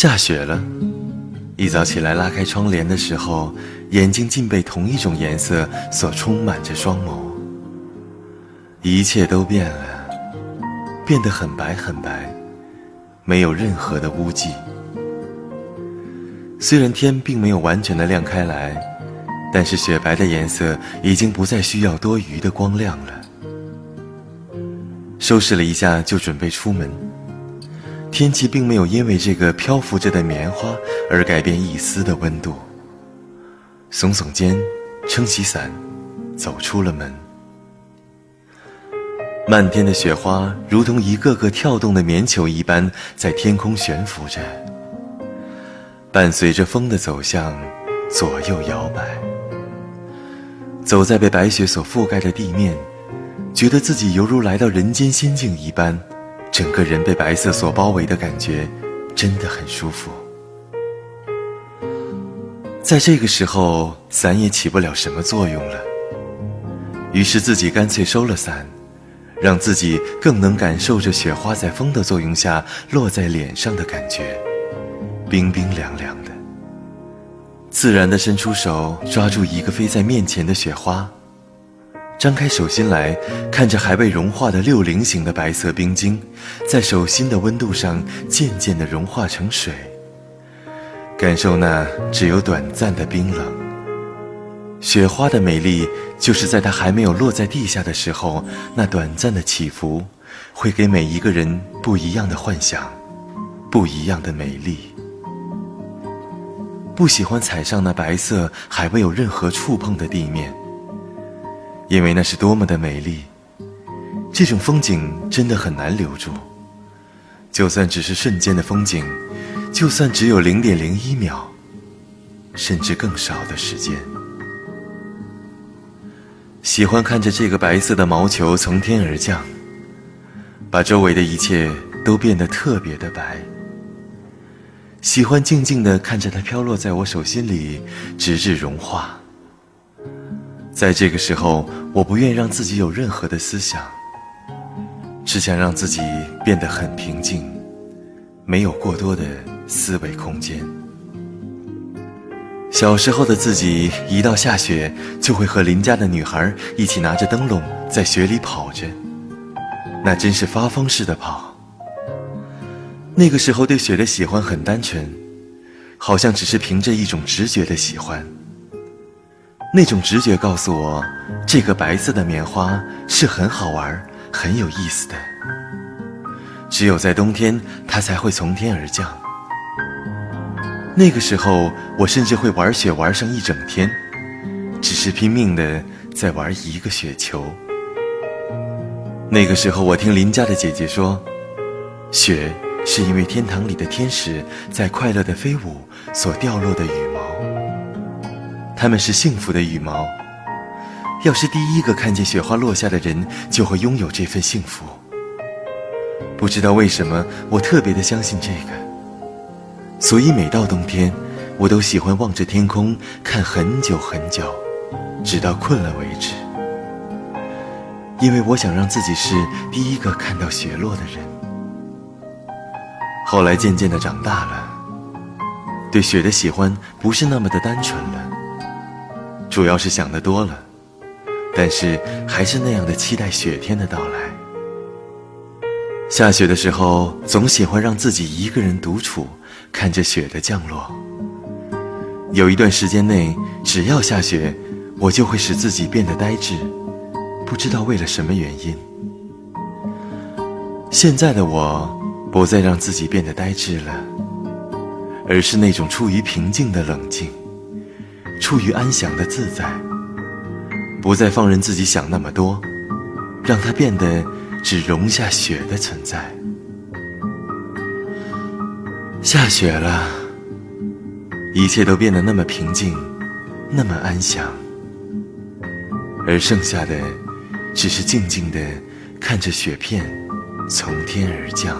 下雪了，一早起来拉开窗帘的时候，眼睛竟被同一种颜色所充满着双眸。一切都变了，变得很白很白，没有任何的污迹。虽然天并没有完全的亮开来，但是雪白的颜色已经不再需要多余的光亮了。收拾了一下，就准备出门。天气并没有因为这个漂浮着的棉花而改变一丝的温度。耸耸肩，撑起伞，走出了门。漫天的雪花如同一个个跳动的棉球一般在天空悬浮着，伴随着风的走向，左右摇摆。走在被白雪所覆盖的地面，觉得自己犹如来到人间仙境一般。整个人被白色所包围的感觉，真的很舒服。在这个时候，伞也起不了什么作用了。于是自己干脆收了伞，让自己更能感受着雪花在风的作用下落在脸上的感觉，冰冰凉凉的。自然的伸出手，抓住一个飞在面前的雪花。张开手心来，看着还未融化的六棱形的白色冰晶，在手心的温度上渐渐地融化成水。感受那只有短暂的冰冷。雪花的美丽，就是在它还没有落在地下的时候，那短暂的起伏，会给每一个人不一样的幻想，不一样的美丽。不喜欢踩上那白色还未有任何触碰的地面。因为那是多么的美丽，这种风景真的很难留住。就算只是瞬间的风景，就算只有零点零一秒，甚至更少的时间。喜欢看着这个白色的毛球从天而降，把周围的一切都变得特别的白。喜欢静静的看着它飘落在我手心里，直至融化。在这个时候，我不愿让自己有任何的思想，只想让自己变得很平静，没有过多的思维空间。小时候的自己，一到下雪，就会和邻家的女孩一起拿着灯笼在雪里跑着，那真是发疯似的跑。那个时候对雪的喜欢很单纯，好像只是凭着一种直觉的喜欢。那种直觉告诉我，这个白色的棉花是很好玩、很有意思的。只有在冬天，它才会从天而降。那个时候，我甚至会玩雪玩上一整天，只是拼命的在玩一个雪球。那个时候，我听邻家的姐姐说，雪是因为天堂里的天使在快乐的飞舞所掉落的羽。他们是幸福的羽毛。要是第一个看见雪花落下的人，就会拥有这份幸福。不知道为什么，我特别的相信这个。所以每到冬天，我都喜欢望着天空看很久很久，直到困了为止。因为我想让自己是第一个看到雪落的人。后来渐渐的长大了，对雪的喜欢不是那么的单纯了。主要是想的多了，但是还是那样的期待雪天的到来。下雪的时候，总喜欢让自己一个人独处，看着雪的降落。有一段时间内，只要下雪，我就会使自己变得呆滞，不知道为了什么原因。现在的我，不再让自己变得呆滞了，而是那种处于平静的冷静。处于安详的自在，不再放任自己想那么多，让它变得只容下雪的存在。下雪了，一切都变得那么平静，那么安详，而剩下的，只是静静的看着雪片从天而降。